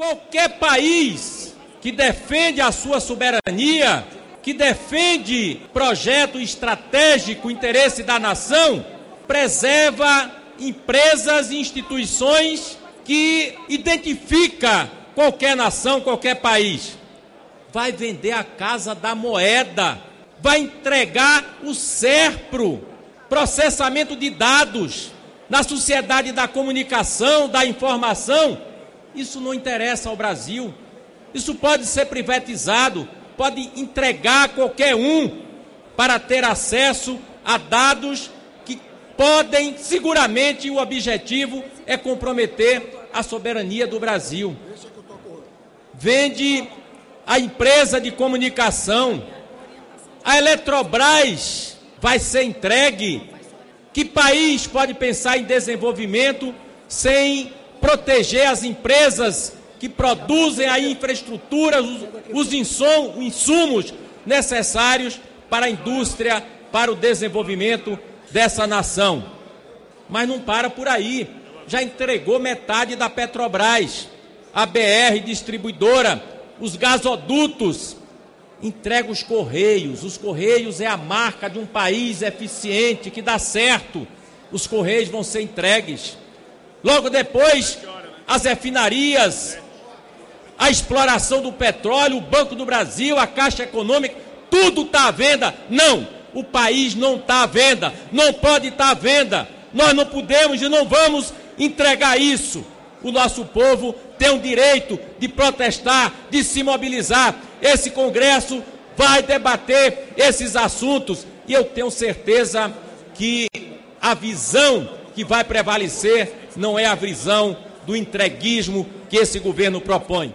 Qualquer país que defende a sua soberania, que defende projeto estratégico, interesse da nação, preserva empresas e instituições que identifica qualquer nação, qualquer país. Vai vender a casa da moeda, vai entregar o SERPRO, processamento de dados na sociedade da comunicação, da informação. Isso não interessa ao Brasil. Isso pode ser privatizado, pode entregar a qualquer um para ter acesso a dados que podem, seguramente, o objetivo é comprometer a soberania do Brasil. Vende a empresa de comunicação, a Eletrobras vai ser entregue. Que país pode pensar em desenvolvimento sem proteger as empresas que produzem a infraestrutura, os, os insumos necessários para a indústria, para o desenvolvimento dessa nação. Mas não para por aí. Já entregou metade da Petrobras, a BR distribuidora, os gasodutos, entrega os Correios. Os Correios é a marca de um país eficiente, que dá certo. Os Correios vão ser entregues. Logo depois, as refinarias, a exploração do petróleo, o Banco do Brasil, a Caixa Econômica, tudo está à venda. Não, o país não está à venda, não pode estar tá à venda. Nós não podemos e não vamos entregar isso. O nosso povo tem o direito de protestar, de se mobilizar. Esse Congresso vai debater esses assuntos e eu tenho certeza que a visão que vai prevalecer não é a visão do entreguismo que esse governo propõe.